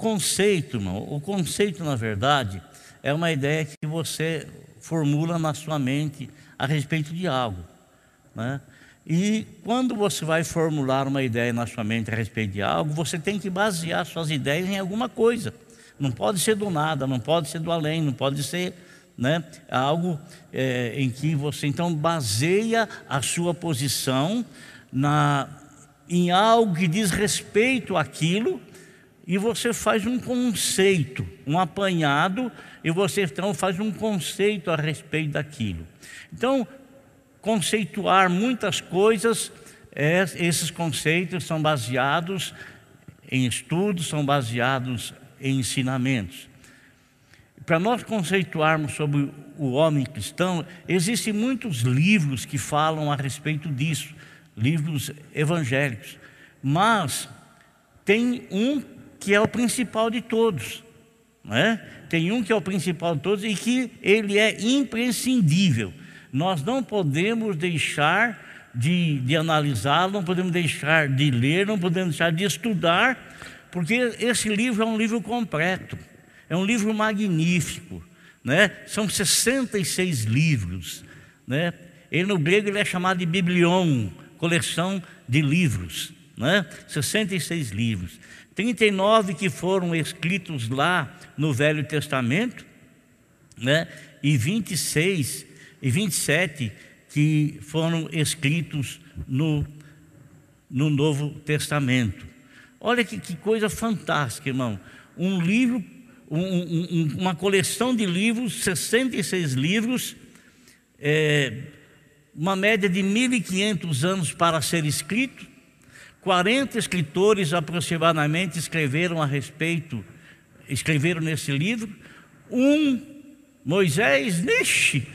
conceito, irmão, o conceito, na verdade, é uma ideia que você formula na sua mente a respeito de algo. Né? E quando você vai formular uma ideia na sua mente a respeito de algo, você tem que basear suas ideias em alguma coisa. Não pode ser do nada, não pode ser do além, não pode ser né, algo é, em que você então baseia a sua posição na, em algo que diz respeito àquilo e você faz um conceito, um apanhado, e você então faz um conceito a respeito daquilo. Então, conceituar muitas coisas, é, esses conceitos são baseados em estudos, são baseados em ensinamentos. Para nós conceituarmos sobre o homem cristão, existem muitos livros que falam a respeito disso, livros evangélicos. Mas tem um que é o principal de todos, é? Tem um que é o principal de todos e que ele é imprescindível. Nós não podemos deixar de, de analisá-lo, não podemos deixar de ler, não podemos deixar de estudar, porque esse livro é um livro completo, é um livro magnífico. Né? São 66 livros. Né? Ele no grego ele é chamado de biblion, coleção de livros. Né? 66 livros. 39 que foram escritos lá no Velho Testamento, né? e 26 e 27 que foram escritos no, no Novo Testamento. Olha que, que coisa fantástica, irmão. Um livro, um, um, uma coleção de livros, 66 livros, é, uma média de 1.500 anos para ser escrito. 40 escritores aproximadamente escreveram a respeito, escreveram nesse livro. Um, Moisés, nixe,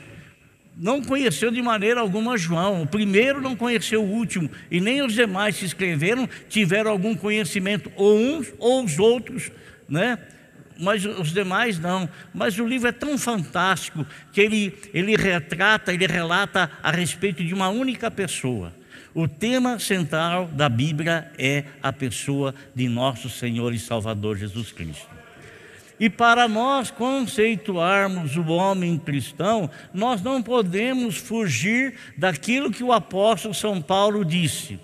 não conheceu de maneira alguma João. O primeiro não conheceu o último, e nem os demais que escreveram tiveram algum conhecimento, ou uns ou os outros, né? Mas os demais não. Mas o livro é tão fantástico que ele, ele retrata, ele relata a respeito de uma única pessoa. O tema central da Bíblia é a pessoa de nosso Senhor e Salvador Jesus Cristo. E para nós conceituarmos o homem cristão, nós não podemos fugir daquilo que o apóstolo São Paulo disse.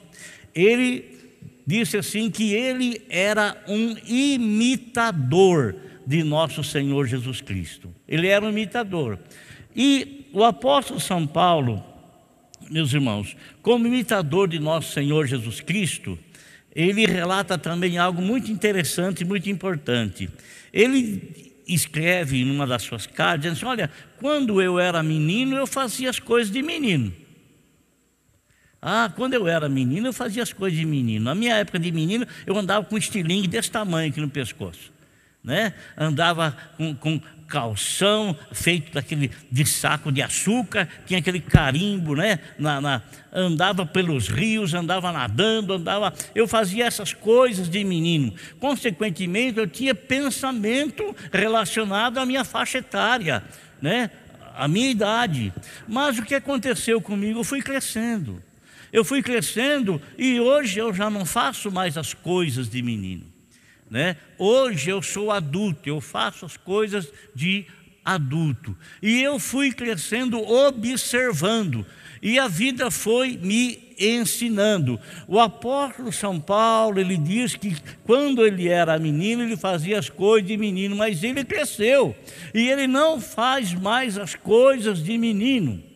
Ele disse assim que ele era um imitador de nosso Senhor Jesus Cristo. Ele era um imitador. E o apóstolo São Paulo, meus irmãos, como imitador de nosso Senhor Jesus Cristo, ele relata também algo muito interessante e muito importante. Ele escreve em uma das suas cartas, assim, olha, quando eu era menino, eu fazia as coisas de menino. Ah, quando eu era menino, eu fazia as coisas de menino. Na minha época de menino, eu andava com um estilingue desse tamanho aqui no pescoço. Né? Andava com, com calção feito daquele de saco de açúcar, tinha aquele carimbo, né? Na, na, andava pelos rios, andava nadando, andava. Eu fazia essas coisas de menino. Consequentemente, eu tinha pensamento relacionado à minha faixa etária, né? A minha idade. Mas o que aconteceu comigo? Eu fui crescendo. Eu fui crescendo e hoje eu já não faço mais as coisas de menino. Né? Hoje eu sou adulto, eu faço as coisas de adulto. E eu fui crescendo observando, e a vida foi me ensinando. O apóstolo São Paulo, ele diz que quando ele era menino, ele fazia as coisas de menino, mas ele cresceu, e ele não faz mais as coisas de menino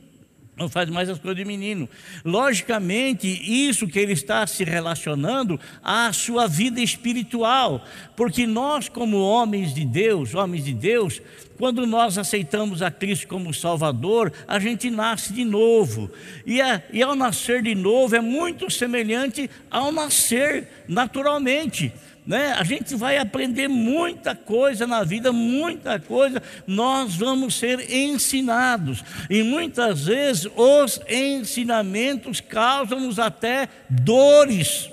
não faz mais as coisas de menino. Logicamente, isso que ele está se relacionando à sua vida espiritual, porque nós, como homens de Deus, homens de Deus, quando nós aceitamos a Cristo como Salvador, a gente nasce de novo. E, a, e ao nascer de novo é muito semelhante ao nascer naturalmente né? A gente vai aprender muita coisa na vida, muita coisa, nós vamos ser ensinados. E muitas vezes os ensinamentos causam-nos até dores.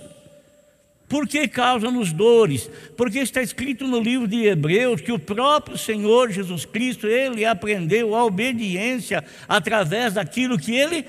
Por que causam-nos dores? Porque está escrito no livro de Hebreus que o próprio Senhor Jesus Cristo, ele aprendeu a obediência através daquilo que ele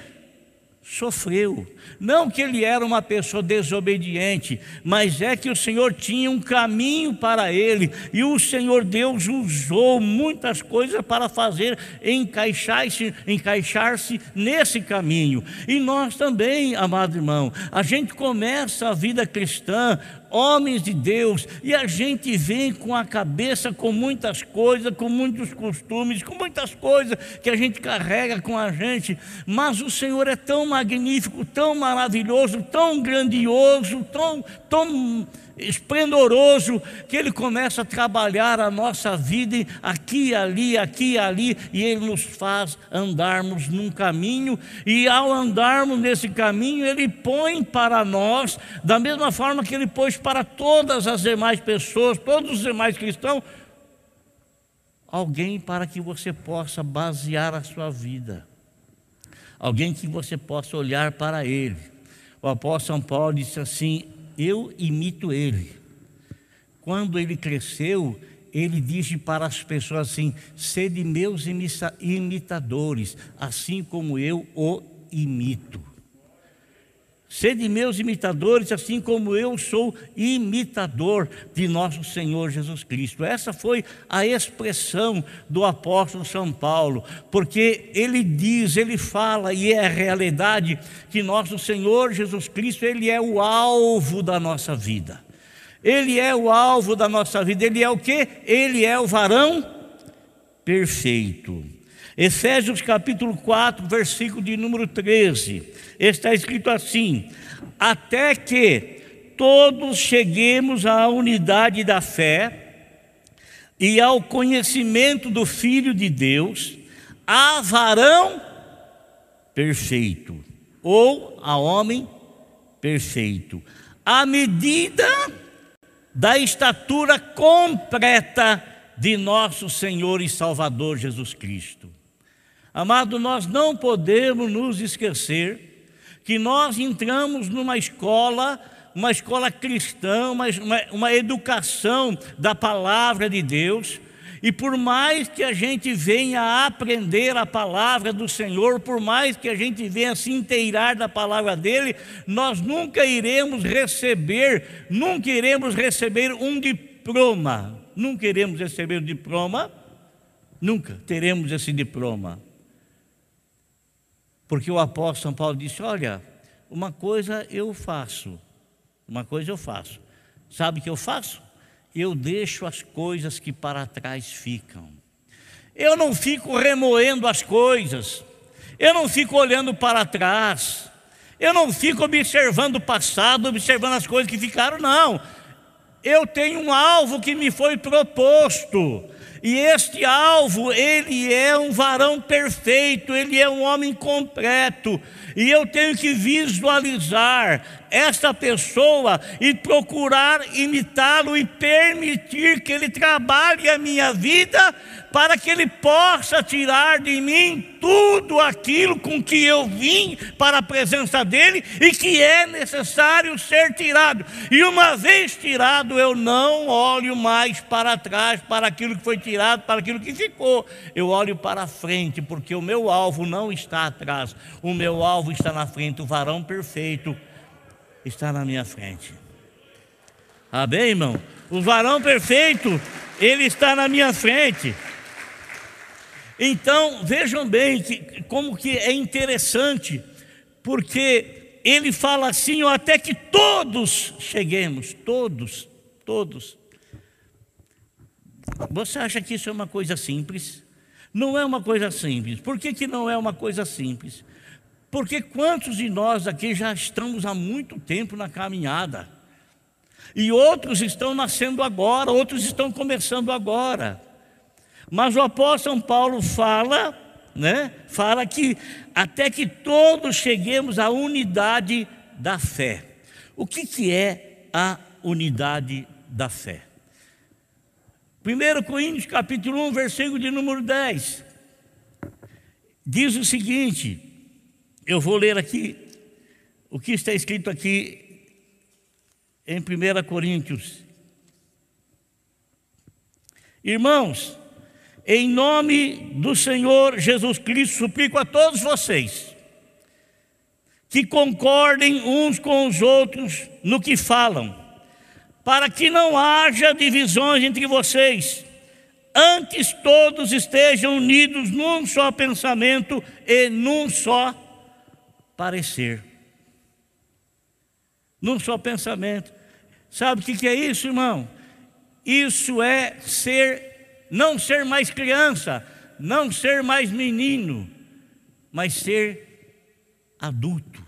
sofreu. Não que ele era uma pessoa desobediente, mas é que o Senhor tinha um caminho para ele e o Senhor Deus usou muitas coisas para fazer encaixar-se encaixar nesse caminho. E nós também, amado irmão, a gente começa a vida cristã homens de Deus, e a gente vem com a cabeça com muitas coisas, com muitos costumes, com muitas coisas que a gente carrega com a gente, mas o Senhor é tão magnífico, tão maravilhoso, tão grandioso, tão, tão esplendoroso, que Ele começa a trabalhar a nossa vida aqui, ali, aqui, ali, e Ele nos faz andarmos num caminho, e ao andarmos nesse caminho, Ele põe para nós, da mesma forma que Ele pôs para todas as demais pessoas, todos os demais cristãos, alguém para que você possa basear a sua vida, alguém que você possa olhar para Ele. O apóstolo São Paulo disse assim: eu imito ele. Quando ele cresceu, ele disse para as pessoas assim: sede meus imitadores, assim como eu o imito. Sede meus imitadores, assim como eu sou imitador de nosso Senhor Jesus Cristo. Essa foi a expressão do apóstolo São Paulo, porque ele diz, ele fala, e é a realidade, que nosso Senhor Jesus Cristo, ele é o alvo da nossa vida. Ele é o alvo da nossa vida. Ele é o que? Ele é o varão perfeito. Efésios capítulo 4, versículo de número 13, está escrito assim: Até que todos cheguemos à unidade da fé e ao conhecimento do Filho de Deus, a varão perfeito, ou a homem perfeito, à medida da estatura completa de nosso Senhor e Salvador Jesus Cristo. Amado, nós não podemos nos esquecer que nós entramos numa escola, uma escola cristã, uma, uma, educação da palavra de Deus, e por mais que a gente venha a aprender a palavra do Senhor, por mais que a gente venha se inteirar da palavra dele, nós nunca iremos receber, nunca iremos receber um diploma, nunca iremos receber o um diploma, nunca teremos esse diploma. Porque o apóstolo São Paulo disse: Olha, uma coisa eu faço, uma coisa eu faço. Sabe o que eu faço? Eu deixo as coisas que para trás ficam. Eu não fico remoendo as coisas, eu não fico olhando para trás, eu não fico observando o passado, observando as coisas que ficaram, não. Eu tenho um alvo que me foi proposto. E este alvo, ele é um varão perfeito, ele é um homem completo. E eu tenho que visualizar esta pessoa e procurar imitá-lo e permitir que ele trabalhe a minha vida para que Ele possa tirar de mim tudo aquilo com que eu vim para a presença dEle e que é necessário ser tirado. E uma vez tirado, eu não olho mais para trás, para aquilo que foi tirado, para aquilo que ficou. Eu olho para frente, porque o meu alvo não está atrás, o meu alvo está na frente, o varão perfeito está na minha frente. Amém, irmão? O varão perfeito, ele está na minha frente. Então, vejam bem que, como que é interessante, porque ele fala assim, até que todos cheguemos, todos, todos. Você acha que isso é uma coisa simples? Não é uma coisa simples. Por que, que não é uma coisa simples? Porque quantos de nós aqui já estamos há muito tempo na caminhada? E outros estão nascendo agora, outros estão começando agora. Mas o apóstolo Paulo fala, né? Fala que até que todos cheguemos à unidade da fé. O que, que é a unidade da fé? 1 Coríntios capítulo 1, versículo de número 10. Diz o seguinte: eu vou ler aqui o que está escrito aqui em 1 Coríntios. Irmãos, em nome do Senhor Jesus Cristo, suplico a todos vocês que concordem uns com os outros no que falam, para que não haja divisões entre vocês. Antes todos estejam unidos num só pensamento e num só parecer. Num só pensamento. Sabe o que é isso, irmão? Isso é ser, não ser mais criança, não ser mais menino, mas ser adulto,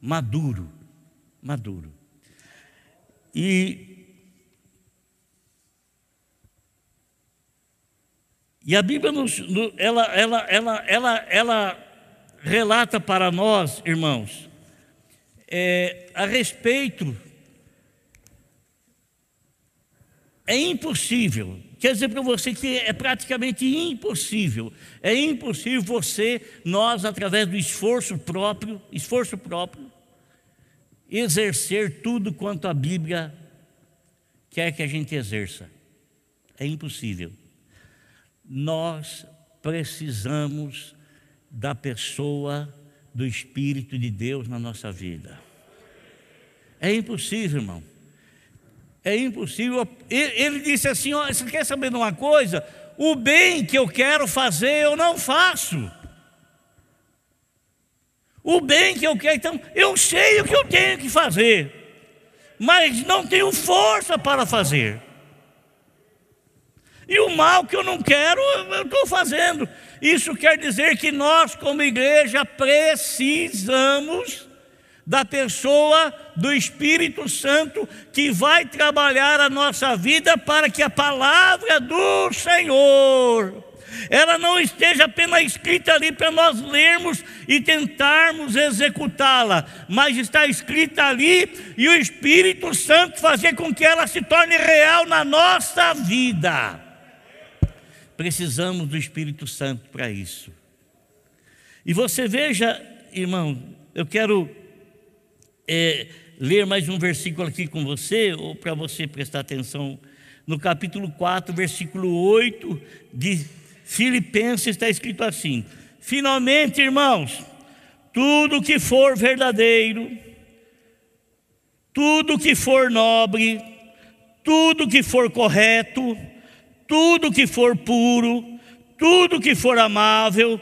maduro, maduro. E E a Bíblia nos, ela, ela, ela, ela, ela relata para nós, irmãos, é, a respeito. É impossível, quer dizer para você que é praticamente impossível, é impossível você, nós, através do esforço próprio, esforço próprio, exercer tudo quanto a Bíblia quer que a gente exerça. É impossível nós precisamos da pessoa do Espírito de Deus na nossa vida. É impossível, irmão. É impossível. Ele disse assim: ó, você quer saber de uma coisa? O bem que eu quero fazer, eu não faço. O bem que eu quero, então, eu sei o que eu tenho que fazer, mas não tenho força para fazer. E o mal que eu não quero, eu estou fazendo. Isso quer dizer que nós, como igreja, precisamos da pessoa do Espírito Santo que vai trabalhar a nossa vida para que a palavra do Senhor ela não esteja apenas escrita ali para nós lermos e tentarmos executá-la, mas está escrita ali e o Espírito Santo fazer com que ela se torne real na nossa vida. Precisamos do Espírito Santo para isso. E você veja, irmão, eu quero é, ler mais um versículo aqui com você, ou para você prestar atenção, no capítulo 4, versículo 8 de Filipenses, está escrito assim: Finalmente, irmãos, tudo que for verdadeiro, tudo que for nobre, tudo que for correto, tudo que for puro, tudo que for amável,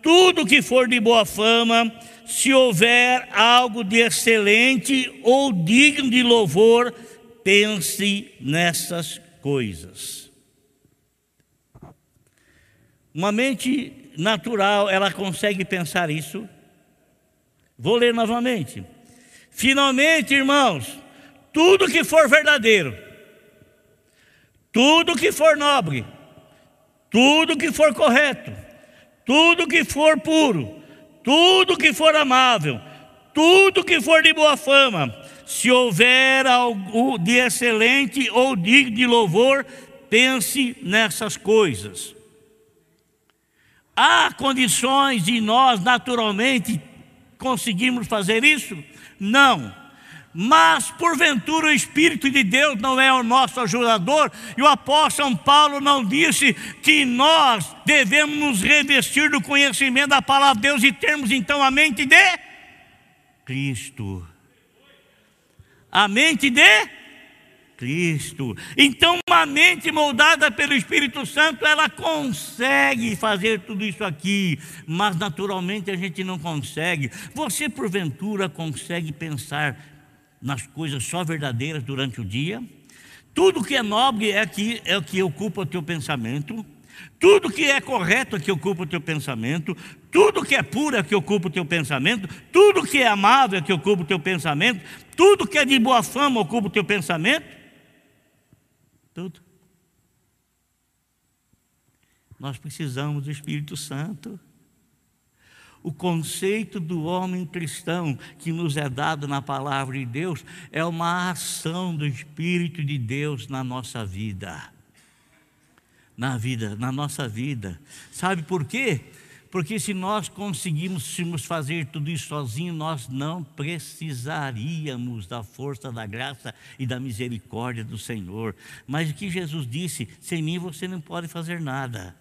tudo que for de boa fama, se houver algo de excelente ou digno de louvor, pense nessas coisas. Uma mente natural, ela consegue pensar isso? Vou ler novamente. Finalmente, irmãos, tudo que for verdadeiro, tudo que for nobre, tudo que for correto, tudo que for puro, tudo que for amável, tudo que for de boa fama, se houver algo de excelente ou digno de louvor, pense nessas coisas. Há condições de nós naturalmente conseguirmos fazer isso? Não. Mas, porventura, o Espírito de Deus não é o nosso ajudador, e o apóstolo São Paulo não disse que nós devemos nos revestir do conhecimento da palavra de Deus e termos então a mente de Cristo. A mente de Cristo. Então, uma mente moldada pelo Espírito Santo, ela consegue fazer tudo isso aqui, mas naturalmente a gente não consegue. Você, porventura, consegue pensar nas coisas só verdadeiras durante o dia. Tudo que é nobre é, que, é o que ocupa o teu pensamento. Tudo que é correto é que ocupa o teu pensamento. Tudo que é puro é que ocupa o teu pensamento. Tudo que é amável é que ocupa o teu pensamento. Tudo que é de boa fama ocupa o teu pensamento. Tudo. Nós precisamos do Espírito Santo. O conceito do homem cristão que nos é dado na palavra de Deus é uma ação do Espírito de Deus na nossa vida. Na vida, na nossa vida. Sabe por quê? Porque se nós conseguíssemos fazer tudo isso sozinhos, nós não precisaríamos da força da graça e da misericórdia do Senhor. Mas o que Jesus disse: sem mim você não pode fazer nada.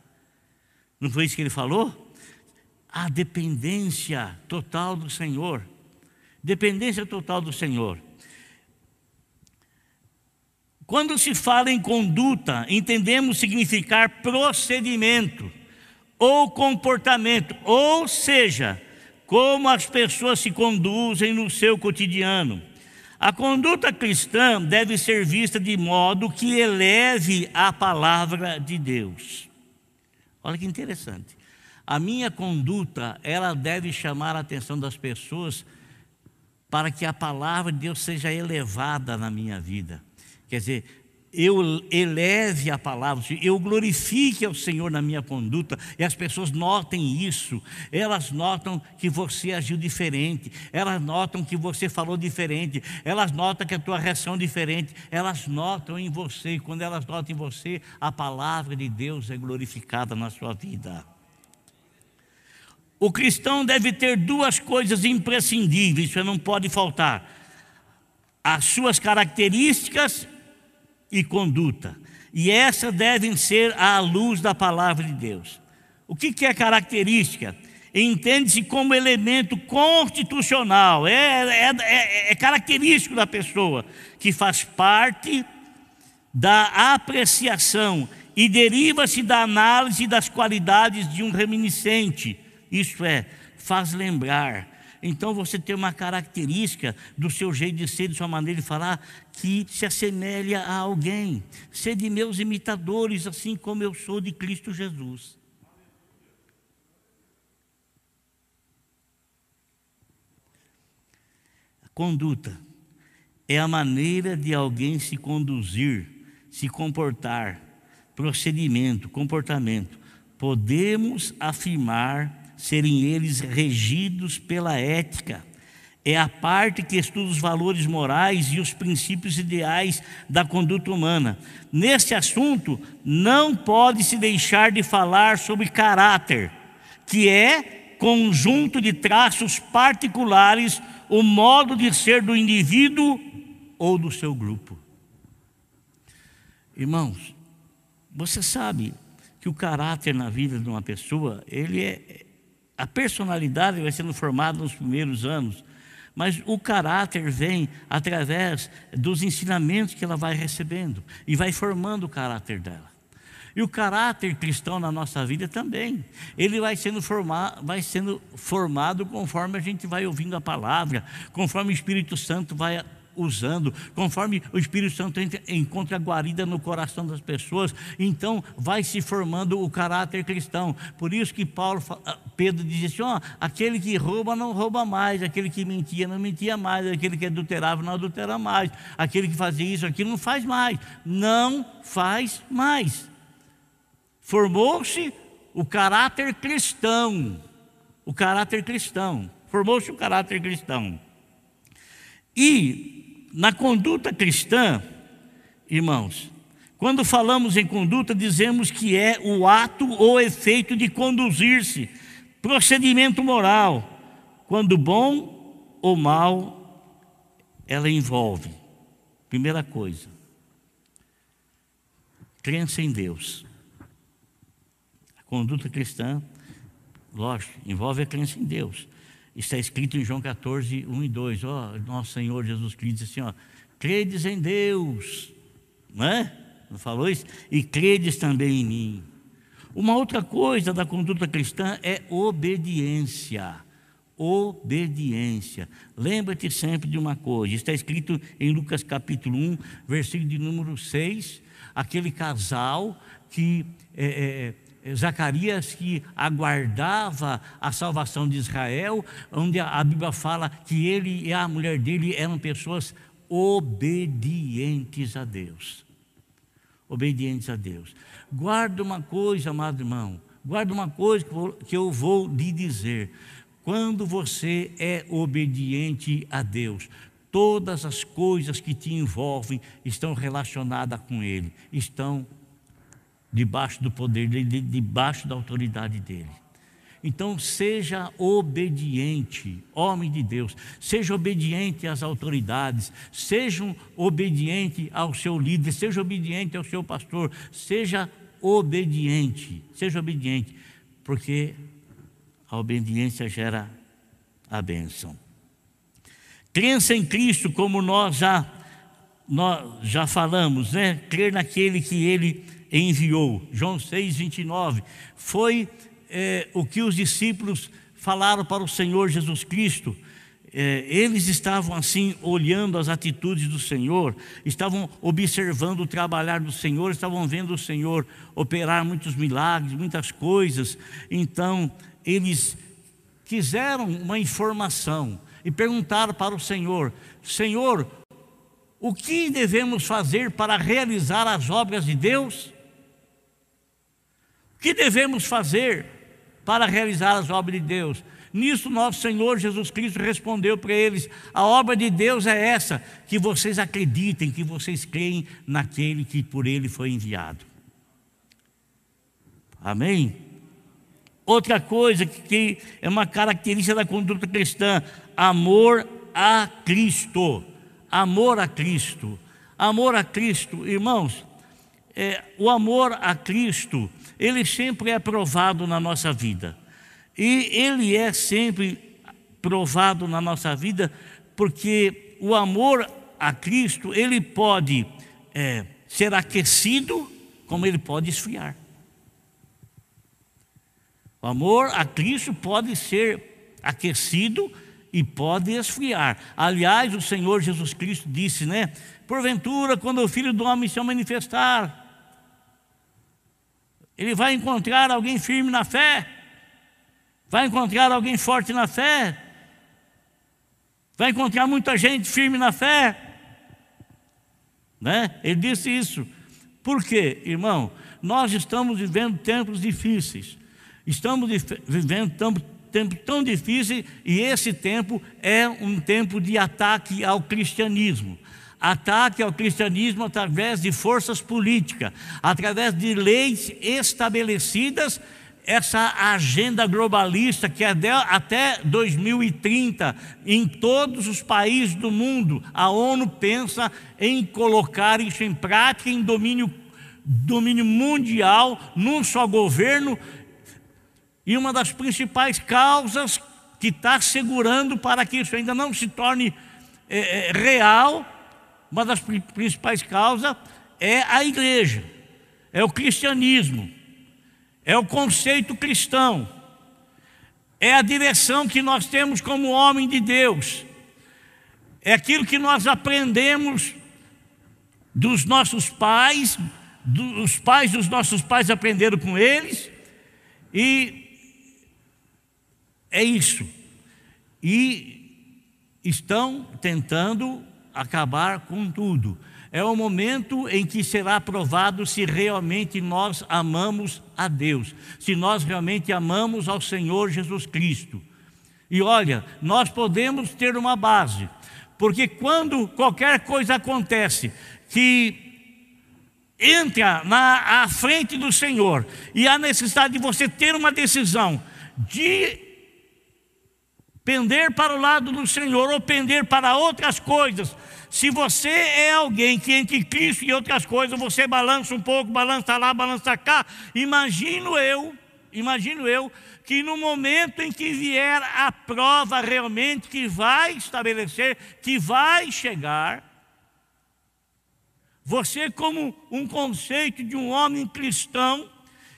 Não foi isso que ele falou? A dependência total do Senhor. Dependência total do Senhor. Quando se fala em conduta, entendemos significar procedimento ou comportamento, ou seja, como as pessoas se conduzem no seu cotidiano. A conduta cristã deve ser vista de modo que eleve a palavra de Deus. Olha que interessante. A minha conduta, ela deve chamar a atenção das pessoas para que a palavra de Deus seja elevada na minha vida. Quer dizer, eu eleve a palavra, eu glorifique ao Senhor na minha conduta, e as pessoas notem isso, elas notam que você agiu diferente, elas notam que você falou diferente, elas notam que a tua reação é diferente, elas notam em você, e quando elas notam em você, a palavra de Deus é glorificada na sua vida. O cristão deve ter duas coisas imprescindíveis, isso não pode faltar: as suas características e conduta. E essas devem ser à luz da palavra de Deus. O que, é característica? Entende-se como elemento constitucional, é, é, é, é característico da pessoa, que faz parte da apreciação e deriva-se da análise das qualidades de um reminiscente isto é, faz lembrar. Então você tem uma característica do seu jeito de ser, de sua maneira de falar, que se assemelha a alguém. Sede meus imitadores, assim como eu sou de Cristo Jesus. Conduta é a maneira de alguém se conduzir, se comportar, procedimento, comportamento. Podemos afirmar serem eles regidos pela ética. É a parte que estuda os valores morais e os princípios ideais da conduta humana. Nesse assunto, não pode se deixar de falar sobre caráter, que é conjunto de traços particulares, o modo de ser do indivíduo ou do seu grupo. Irmãos, você sabe que o caráter na vida de uma pessoa, ele é, a personalidade vai sendo formada nos primeiros anos, mas o caráter vem através dos ensinamentos que ela vai recebendo e vai formando o caráter dela. E o caráter cristão na nossa vida também. Ele vai sendo, formado, vai sendo formado conforme a gente vai ouvindo a palavra, conforme o Espírito Santo vai usando, conforme o Espírito Santo encontra guarida no coração das pessoas, então vai se formando o caráter cristão. Por isso que Paulo, ah, Pedro diz assim: ó, aquele que rouba não rouba mais, aquele que mentia não mentia mais, aquele que adulterava não adultera mais, aquele que fazia isso, aquilo não faz mais, não faz mais. Formou-se o caráter cristão, o caráter cristão, formou-se o caráter cristão. E na conduta cristã, irmãos, quando falamos em conduta, dizemos que é o ato ou efeito de conduzir-se, procedimento moral, quando bom ou mal, ela envolve. Primeira coisa, crença em Deus. A conduta cristã, lógico, envolve a crença em Deus. Está escrito em João 14, 1 e 2. Ó, nosso Senhor Jesus Cristo diz assim: ó, credes em Deus, não é? Não falou isso? E credes também em mim. Uma outra coisa da conduta cristã é obediência. Obediência. Lembra-te sempre de uma coisa: está escrito em Lucas capítulo 1, versículo de número 6. Aquele casal que é, é, Zacarias que aguardava a salvação de Israel, onde a Bíblia fala que ele e a mulher dele eram pessoas obedientes a Deus. Obedientes a Deus. Guarda uma coisa, amado irmão, guarda uma coisa que eu vou lhe dizer. Quando você é obediente a Deus, todas as coisas que te envolvem estão relacionadas com Ele, estão debaixo do poder dele, debaixo da autoridade dele. Então, seja obediente, homem de Deus, seja obediente às autoridades, seja obediente ao seu líder, seja obediente ao seu pastor, seja obediente, seja obediente, porque a obediência gera a bênção. Crença em Cristo, como nós já, nós já falamos, né? Crer naquele que ele enviou. João 6, 29. Foi é, o que os discípulos falaram para o Senhor Jesus Cristo. É, eles estavam assim olhando as atitudes do Senhor, estavam observando o trabalhar do Senhor, estavam vendo o Senhor operar muitos milagres, muitas coisas. Então, eles quiseram uma informação e perguntaram para o Senhor: Senhor, o que devemos fazer para realizar as obras de Deus? Que devemos fazer para realizar as obras de Deus? Nisso, nosso Senhor Jesus Cristo respondeu para eles: a obra de Deus é essa, que vocês acreditem, que vocês creem naquele que por ele foi enviado. Amém? Outra coisa que é uma característica da conduta cristã: amor a Cristo. Amor a Cristo. Amor a Cristo, irmãos, é, o amor a Cristo, ele sempre é provado na nossa vida. E ele é sempre provado na nossa vida, porque o amor a Cristo, ele pode é, ser aquecido, como ele pode esfriar. O amor a Cristo pode ser aquecido e pode esfriar. Aliás, o Senhor Jesus Cristo disse, né? Porventura, quando o Filho do Homem se manifestar, ele vai encontrar alguém firme na fé, vai encontrar alguém forte na fé, vai encontrar muita gente firme na fé. Né? Ele disse isso. Por quê, irmão? Nós estamos vivendo tempos difíceis. Estamos vivendo tempo, tempo tão difícil e esse tempo é um tempo de ataque ao cristianismo. Ataque ao cristianismo através de forças políticas, através de leis estabelecidas. Essa agenda globalista que é até 2030 em todos os países do mundo a ONU pensa em colocar isso em prática em domínio domínio mundial num só governo. E uma das principais causas que está segurando para que isso ainda não se torne é, real, uma das principais causas é a igreja, é o cristianismo, é o conceito cristão, é a direção que nós temos como homem de Deus, é aquilo que nós aprendemos dos nossos pais, dos pais dos nossos pais aprenderam com eles, e é isso. E estão tentando acabar com tudo. É o momento em que será provado se realmente nós amamos a Deus, se nós realmente amamos ao Senhor Jesus Cristo. E olha, nós podemos ter uma base, porque quando qualquer coisa acontece que entra na à frente do Senhor e há necessidade de você ter uma decisão de pender para o lado do Senhor ou pender para outras coisas. Se você é alguém que entre Cristo e outras coisas, você balança um pouco, balança lá, balança cá, imagino eu, imagino eu, que no momento em que vier a prova realmente que vai estabelecer, que vai chegar, você como um conceito de um homem cristão,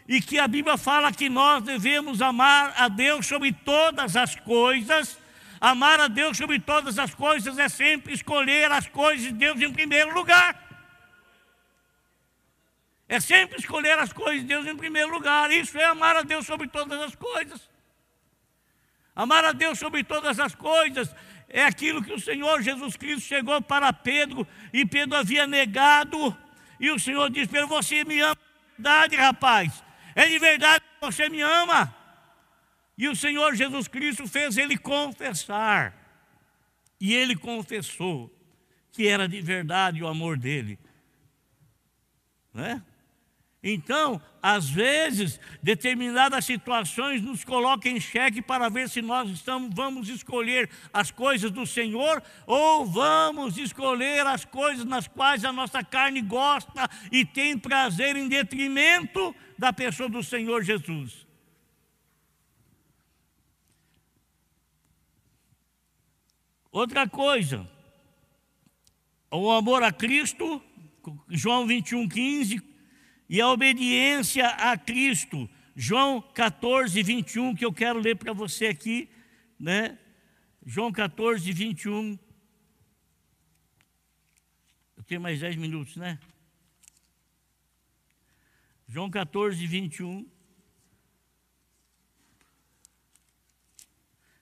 e que a Bíblia fala que nós devemos amar a Deus sobre todas as coisas. Amar a Deus sobre todas as coisas é sempre escolher as coisas de Deus em primeiro lugar. É sempre escolher as coisas de Deus em primeiro lugar. Isso é amar a Deus sobre todas as coisas. Amar a Deus sobre todas as coisas é aquilo que o Senhor Jesus Cristo chegou para Pedro e Pedro havia negado. E o Senhor disse: Pedro, você me ama de verdade, rapaz. É de verdade que você me ama. E o Senhor Jesus Cristo fez ele confessar. E ele confessou que era de verdade o amor dele. Né? Então, às vezes, determinadas situações nos colocam em xeque para ver se nós estamos, vamos escolher as coisas do Senhor ou vamos escolher as coisas nas quais a nossa carne gosta e tem prazer em detrimento da pessoa do Senhor Jesus. Outra coisa, o amor a Cristo, João 21, 15, e a obediência a Cristo, João 14, 21, que eu quero ler para você aqui, né? João 14, 21. Eu tenho mais 10 minutos, né? João 14, 21.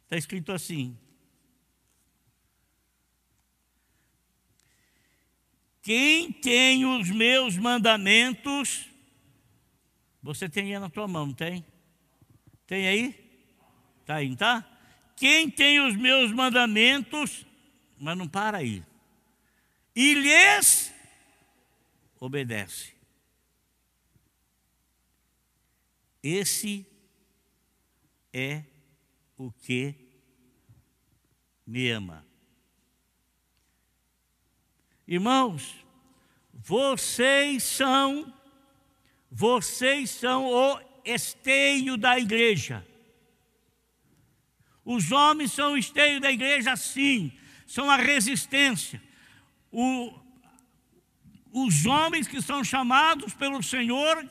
Está escrito assim: Quem tem os meus mandamentos, você tem aí na tua mão, tem? Tem aí? Está aí, tá? Quem tem os meus mandamentos, mas não para aí, e lhes obedece. Esse é o que me ama. Irmãos, vocês são, vocês são o esteio da igreja. Os homens são o esteio da igreja, sim, são a resistência. O, os homens que são chamados pelo Senhor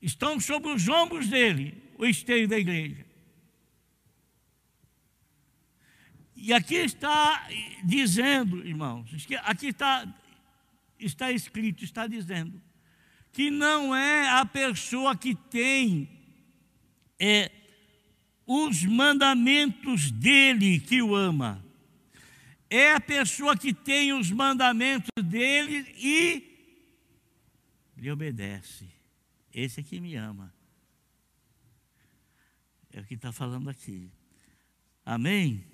estão sobre os ombros dele, o esteio da igreja. E aqui está dizendo, irmãos, aqui está, está escrito, está dizendo, que não é a pessoa que tem é, os mandamentos dele que o ama, é a pessoa que tem os mandamentos dele e lhe obedece. Esse é que me ama. É o que está falando aqui. Amém?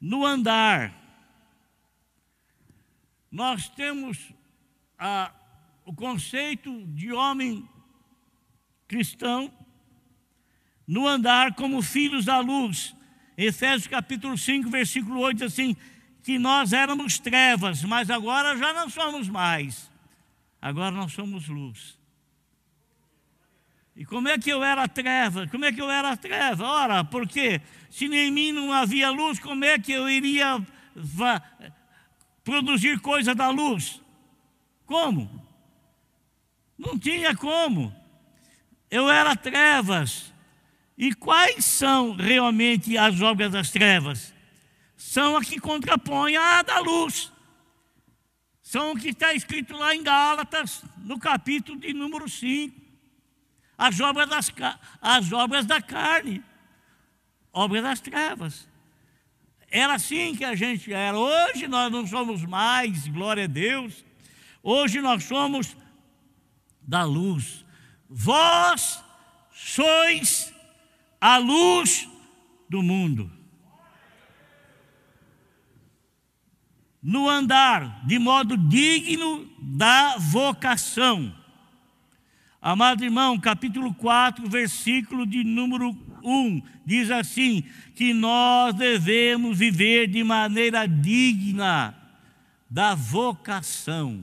no andar. Nós temos a, o conceito de homem cristão no andar como filhos da luz. Efésios capítulo 5, versículo 8 diz assim: que nós éramos trevas, mas agora já não somos mais. Agora nós somos luz. E como é que eu era treva? Como é que eu era treva? Ora, porque se em mim não havia luz, como é que eu iria produzir coisa da luz? Como? Não tinha como. Eu era trevas. E quais são realmente as obras das trevas? São as que contrapõem a da luz. São o que está escrito lá em Gálatas, no capítulo de número 5 as obras, das, as obras da carne, obras das trevas. Era assim que a gente era. Hoje nós não somos mais, glória a Deus. Hoje nós somos da luz. Vós sois a luz do mundo. No andar de modo digno da vocação Amado irmão, capítulo 4, versículo de número 1, diz assim: que nós devemos viver de maneira digna da vocação,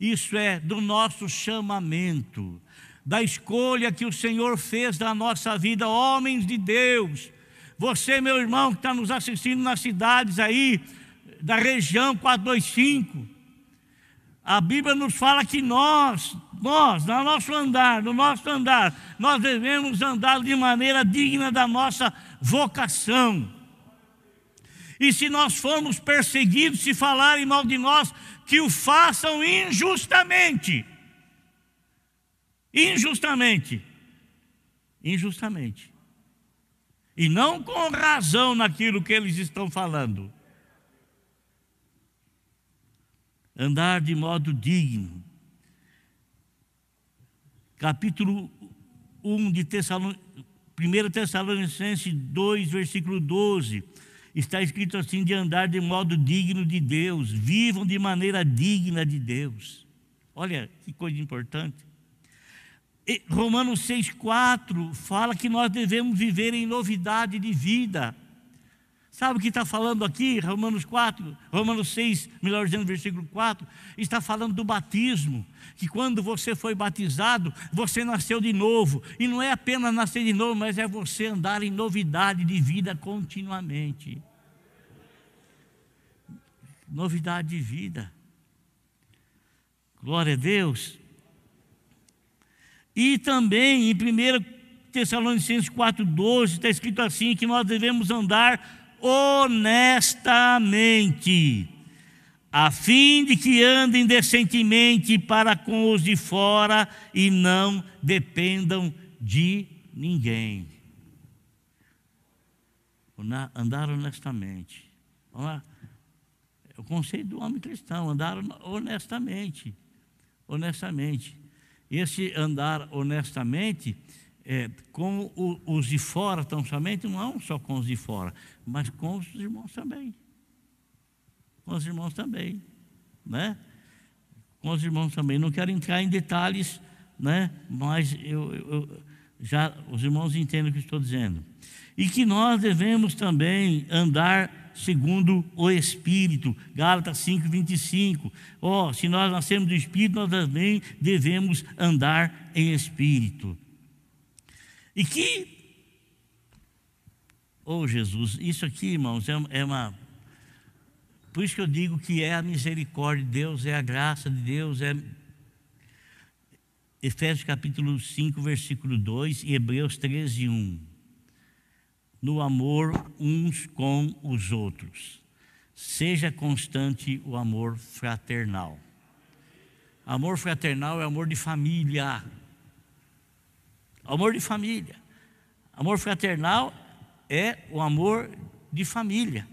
isso é, do nosso chamamento, da escolha que o Senhor fez da nossa vida, homens de Deus. Você, meu irmão, que está nos assistindo nas cidades aí, da região 425, a Bíblia nos fala que nós nós, no nosso andar, no nosso andar, nós devemos andar de maneira digna da nossa vocação. E se nós formos perseguidos, se falarem mal de nós, que o façam injustamente. Injustamente. Injustamente. E não com razão naquilo que eles estão falando. Andar de modo digno capítulo 1 de Tessalon... 1 Tessalonicenses 2, versículo 12, está escrito assim: de andar de modo digno de Deus, vivam de maneira digna de Deus. Olha que coisa importante. Romanos 6,4 fala que nós devemos viver em novidade de vida. Sabe o que está falando aqui? Romanos 4, Romanos 6, melhor dizendo, versículo 4, está falando do batismo. Que quando você foi batizado, você nasceu de novo. E não é apenas nascer de novo, mas é você andar em novidade de vida continuamente. Novidade de vida. Glória a Deus. E também em 1 Tessalonicenses 4,12 está escrito assim: que nós devemos andar honestamente, a fim de que andem decentemente para com os de fora e não dependam de ninguém. Andar honestamente. É o conceito do homem cristão, andar honestamente. Honestamente. Esse andar honestamente é, com o, os de fora tão somente, não só com os de fora, mas com os irmãos também. Com os irmãos também, né? Com os irmãos também. Não quero entrar em detalhes, né? Mas eu, eu já os irmãos entendem o que estou dizendo. E que nós devemos também andar segundo o Espírito. Gálatas 5, 25. Ó, oh, se nós nascemos do Espírito, nós também devemos andar em Espírito. E que, oh Jesus, isso aqui, irmãos, é, é uma. Por isso que eu digo que é a misericórdia de Deus, é a graça de Deus, é. Efésios capítulo 5, versículo 2 e Hebreus 13, 1. No amor uns com os outros. Seja constante o amor fraternal. Amor fraternal é amor de família. Amor de família. Amor fraternal é o amor de família.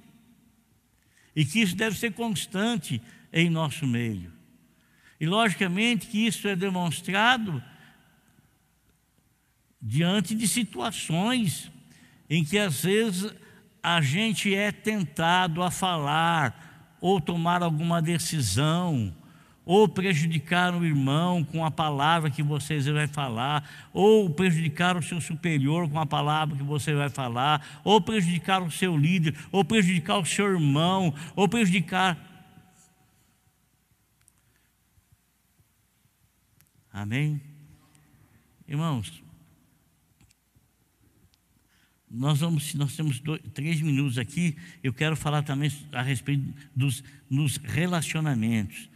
E que isso deve ser constante em nosso meio. E logicamente que isso é demonstrado diante de situações em que às vezes a gente é tentado a falar ou tomar alguma decisão ou prejudicar o irmão com a palavra que você vai falar, ou prejudicar o seu superior com a palavra que você vai falar, ou prejudicar o seu líder, ou prejudicar o seu irmão, ou prejudicar. Amém? Irmãos, nós, vamos, nós temos dois, três minutos aqui. Eu quero falar também a respeito dos nos relacionamentos.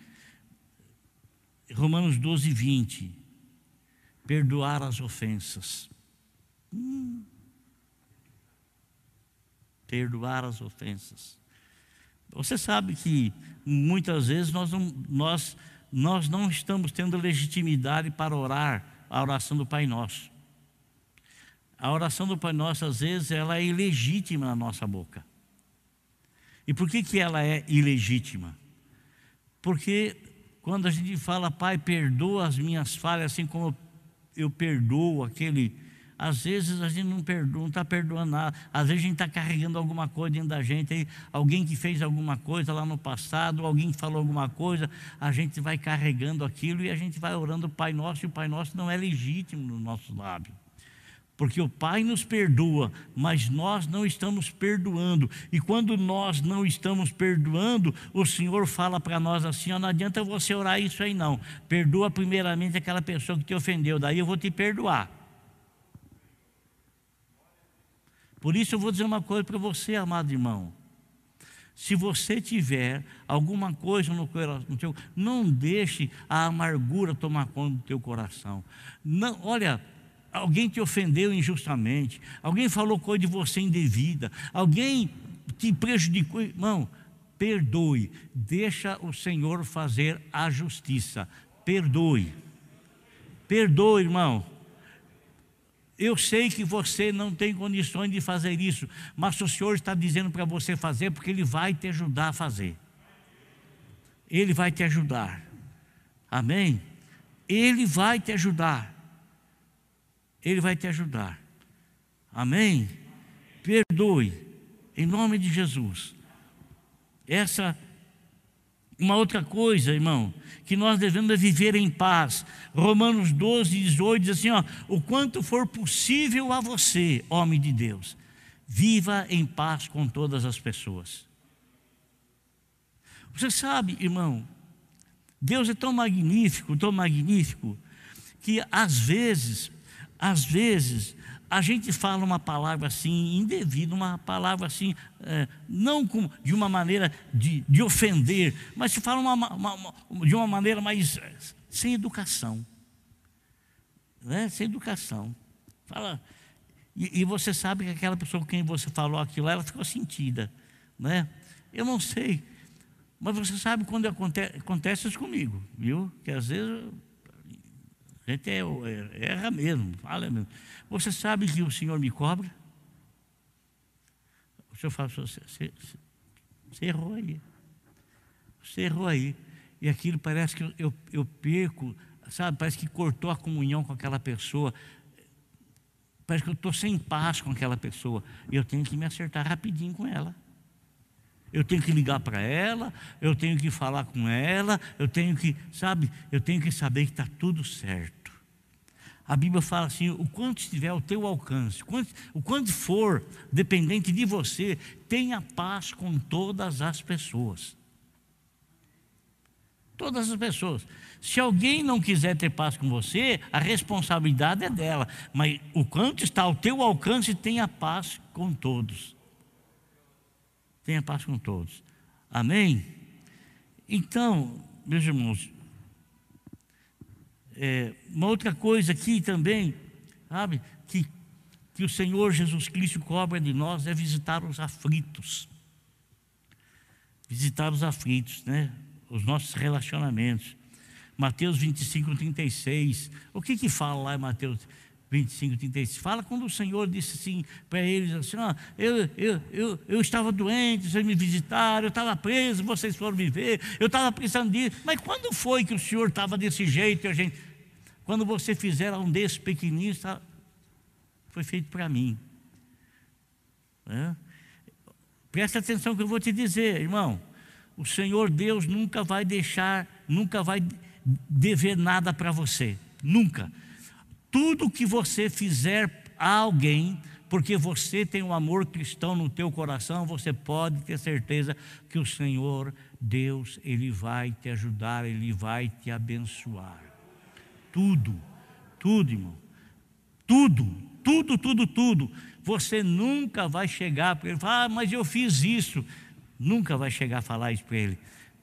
Romanos 12, 20. Perdoar as ofensas. Hum. Perdoar as ofensas. Você sabe que muitas vezes nós não, nós, nós não estamos tendo legitimidade para orar a oração do Pai Nosso. A oração do Pai Nosso, às vezes, ela é ilegítima na nossa boca. E por que, que ela é ilegítima? Porque quando a gente fala, Pai, perdoa as minhas falhas, assim como eu perdoo aquele. Às vezes a gente não perdoa, não está perdoando nada. Às vezes a gente está carregando alguma coisa dentro da gente, aí, alguém que fez alguma coisa lá no passado, alguém que falou alguma coisa, a gente vai carregando aquilo e a gente vai orando o Pai Nosso, e o Pai Nosso não é legítimo no nosso lábio. Porque o Pai nos perdoa, mas nós não estamos perdoando. E quando nós não estamos perdoando, o Senhor fala para nós assim: não adianta você orar isso aí, não. Perdoa primeiramente aquela pessoa que te ofendeu, daí eu vou te perdoar. Por isso eu vou dizer uma coisa para você, amado irmão. Se você tiver alguma coisa no coração, não deixe a amargura tomar conta do teu coração. Não, olha, alguém te ofendeu injustamente, alguém falou coisa de você indevida, alguém te prejudicou, irmão, perdoe, deixa o Senhor fazer a justiça, perdoe, perdoe, irmão. Eu sei que você não tem condições de fazer isso, mas o Senhor está dizendo para você fazer, porque Ele vai te ajudar a fazer. Ele vai te ajudar. Amém? Ele vai te ajudar. Ele vai te ajudar. Amém? Perdoe, em nome de Jesus. Essa uma outra coisa, irmão, que nós devemos viver em paz. Romanos 12, 18 diz assim: ó, o quanto for possível a você, homem de Deus, Viva em paz com todas as pessoas. Você sabe, irmão, Deus é tão magnífico, tão magnífico, que às vezes, às vezes, a gente fala uma palavra assim, indevida, uma palavra assim, é, não com, de uma maneira de, de ofender, mas se fala uma, uma, uma, de uma maneira mais sem educação. Né? Sem educação. Fala, e, e, você sabe que aquela pessoa com quem você falou aquilo, ela ficou sentida. Né? Eu não sei. Mas você sabe quando acontece, acontece isso comigo, viu? Que às vezes a gente é, é, erra mesmo, fala mesmo. Você sabe que o Senhor me cobra? O Senhor fala, você, você, você errou aí. Você errou aí. E aquilo parece que eu, eu, perco, sabe? Parece que cortou a comunhão com aquela pessoa. Parece que eu estou sem paz com aquela pessoa. E eu tenho que me acertar rapidinho com ela. Eu tenho que ligar para ela, eu tenho que falar com ela, eu tenho que, sabe, eu tenho que saber que está tudo certo. A Bíblia fala assim: o quanto estiver ao teu alcance, o quanto for dependente de você, tenha paz com todas as pessoas. Todas as pessoas. Se alguém não quiser ter paz com você, a responsabilidade é dela. Mas o quanto está ao teu alcance, tenha paz com todos. Tenha paz com todos. Amém? Então, meus irmãos, é, uma outra coisa aqui também, sabe, que, que o Senhor Jesus Cristo cobra de nós é visitar os aflitos. Visitar os aflitos, né? os nossos relacionamentos. Mateus 25, 36. O que que fala lá em Mateus 25, 36? Fala quando o Senhor disse assim para eles, assim, eu, eu, eu, eu estava doente, vocês me visitaram, eu estava preso, vocês foram me ver, eu estava precisando disso. Mas quando foi que o Senhor estava desse jeito? A gente, quando você fizer um desses pequenininhos, foi feito para mim. É? Presta atenção que eu vou te dizer, irmão o Senhor Deus nunca vai deixar, nunca vai dever nada para você. Nunca. Tudo que você fizer a alguém, porque você tem um amor cristão no teu coração, você pode ter certeza que o Senhor Deus, ele vai te ajudar, ele vai te abençoar. Tudo, tudo, irmão. Tudo, tudo, tudo, tudo. Você nunca vai chegar para ele falar, ah, mas eu fiz isso. Nunca vai chegar a falar isso para ele,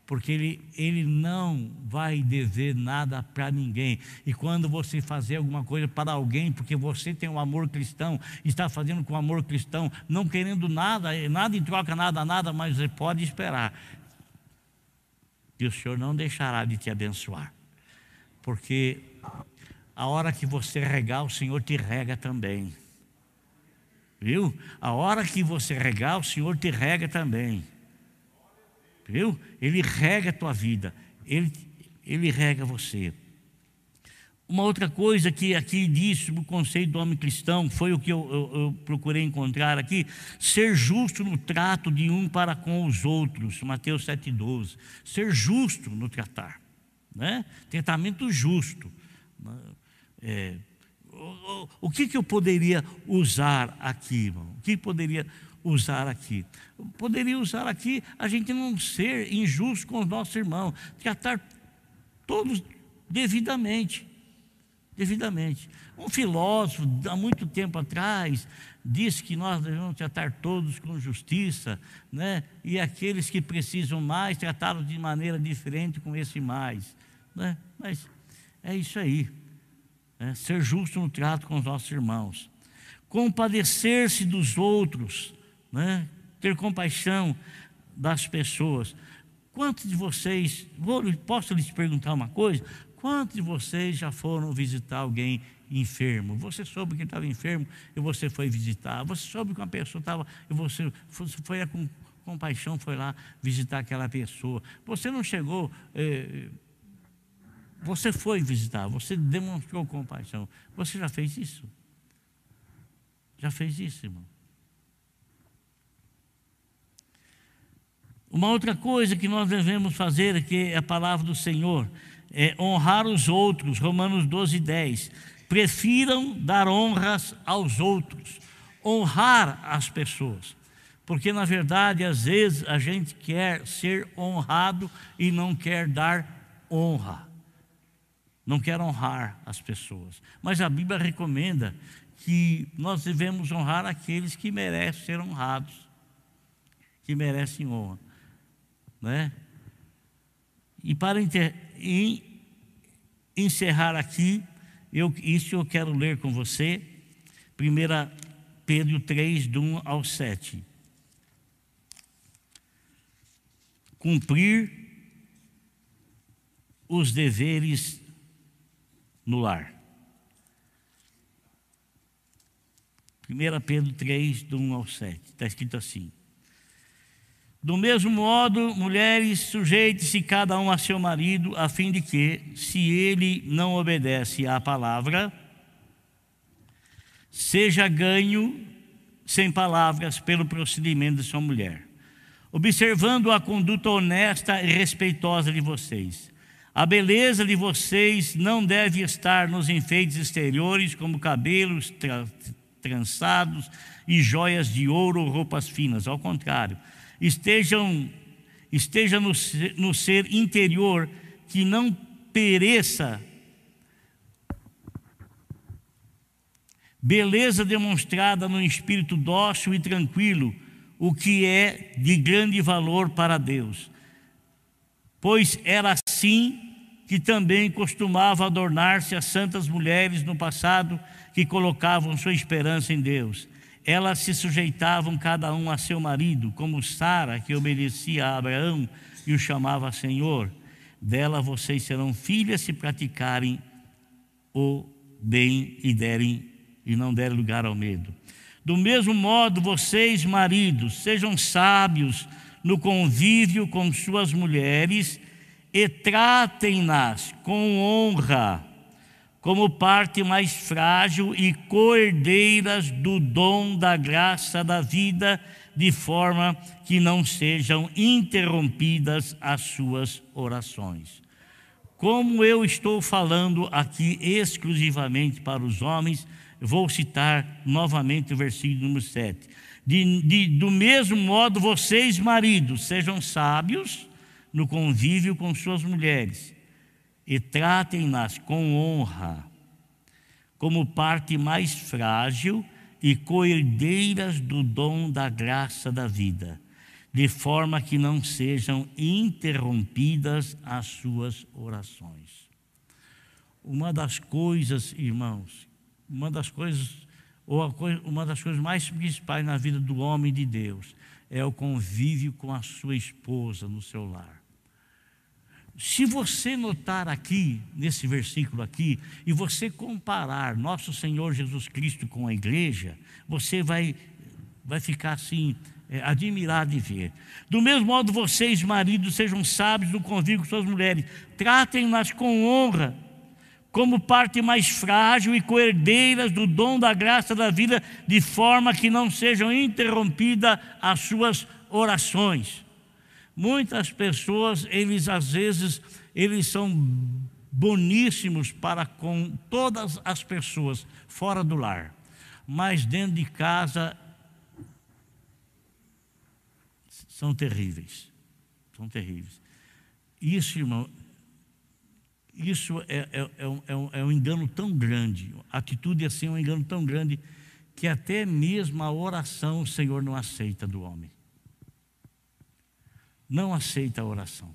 porque ele, ele não vai dever nada para ninguém. E quando você fazer alguma coisa para alguém, porque você tem um amor cristão, está fazendo com amor cristão, não querendo nada, nada em troca, nada, nada, mas você pode esperar que o Senhor não deixará de te abençoar, porque a hora que você regar, o Senhor te rega também. Viu? A hora que você regar, o Senhor te rega também. Viu? Ele rega a tua vida, ele, ele rega você. Uma outra coisa que aqui diz o conceito do homem cristão foi o que eu, eu, eu, procurei encontrar aqui: ser justo no trato de um para com os outros, Mateus 7,12. Ser justo no tratar, né? tratamento justo. Né? É, o, o, que, que eu poderia usar aqui, irmão? O que poderia usar aqui. Poderia usar aqui a gente não ser injusto com os nossos irmãos, tratar todos devidamente. Devidamente. Um filósofo, há muito tempo atrás, disse que nós devemos tratar todos com justiça, né? e aqueles que precisam mais, tratá-los de maneira diferente com esse mais. Né? Mas é isso aí. É ser justo no trato com os nossos irmãos. Compadecer-se dos outros né? ter compaixão das pessoas. Quantos de vocês, vou, posso lhes perguntar uma coisa? Quantos de vocês já foram visitar alguém enfermo? Você soube que estava enfermo e você foi visitar. Você soube que uma pessoa estava e você foi, com compaixão, foi lá visitar aquela pessoa. Você não chegou, eh, você foi visitar, você demonstrou compaixão. Você já fez isso? Já fez isso, irmão? Uma outra coisa que nós devemos fazer, que é a palavra do Senhor, é honrar os outros, Romanos 12, 10. Prefiram dar honras aos outros. honrar as pessoas. Porque, na verdade, às vezes a gente quer ser honrado e não quer dar honra. Não quer honrar as pessoas. Mas a Bíblia recomenda que nós devemos honrar aqueles que merecem ser honrados, que merecem honra. Né? E para encerrar aqui, eu, isso eu quero ler com você, 1 Pedro 3, do 1 ao 7. Cumprir os deveres no lar. 1 Pedro 3, do 1 ao 7, está escrito assim. Do mesmo modo, mulheres, sujeite-se cada um a seu marido, a fim de que, se ele não obedece à palavra, seja ganho sem palavras pelo procedimento de sua mulher, observando a conduta honesta e respeitosa de vocês. A beleza de vocês não deve estar nos enfeites exteriores, como cabelos tra trançados e joias de ouro ou roupas finas. Ao contrário, estejam, esteja no, no ser interior que não pereça. Beleza demonstrada no espírito dócil e tranquilo, o que é de grande valor para Deus. Pois era assim que também costumava adornar-se as santas mulheres no passado que colocavam sua esperança em Deus. Elas se sujeitavam cada um a seu marido, como Sara, que obedecia a Abraão e o chamava Senhor. Dela vocês serão filhas se praticarem o bem e derem e não derem lugar ao medo. Do mesmo modo, vocês, maridos, sejam sábios no convívio com suas mulheres e tratem-nas com honra como parte mais frágil e coerdeiras do dom da graça da vida, de forma que não sejam interrompidas as suas orações. Como eu estou falando aqui exclusivamente para os homens, vou citar novamente o versículo número 7. De, de, do mesmo modo, vocês, maridos, sejam sábios no convívio com suas mulheres e tratem-nas com honra, como parte mais frágil e coerdeiras do dom da graça da vida, de forma que não sejam interrompidas as suas orações. Uma das coisas, irmãos, uma das coisas, ou coisa, uma das coisas mais principais na vida do homem de Deus é o convívio com a sua esposa no seu lar. Se você notar aqui, nesse versículo aqui, e você comparar nosso Senhor Jesus Cristo com a igreja, você vai, vai ficar assim, é, admirado de ver. Do mesmo modo, vocês, maridos, sejam sábios no convívio com suas mulheres, tratem-nas com honra, como parte mais frágil e coerdeiras do dom da graça da vida, de forma que não sejam interrompidas as suas orações. Muitas pessoas, eles às vezes, eles são boníssimos para com todas as pessoas fora do lar, mas dentro de casa são terríveis. São terríveis. Isso, irmão, isso é, é, é, um, é, um, é engano tão grande, atitude assim é um engano tão grande, que até mesmo a oração o Senhor não aceita do homem não aceita a oração.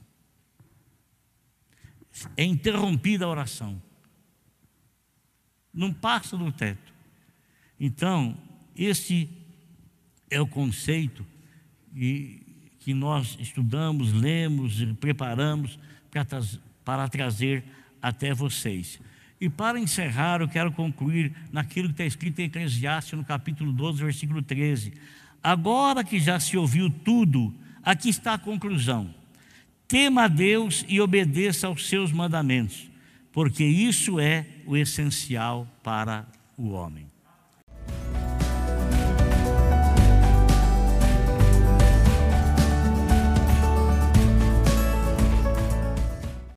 É interrompida a oração. Não passa do teto. Então, esse é o conceito que, que nós estudamos, lemos e preparamos para, para trazer até vocês. E para encerrar, eu quero concluir naquilo que está escrito em Eclesiastes, no capítulo 12, versículo 13. Agora que já se ouviu tudo, Aqui está a conclusão: tema a Deus e obedeça aos seus mandamentos, porque isso é o essencial para o homem.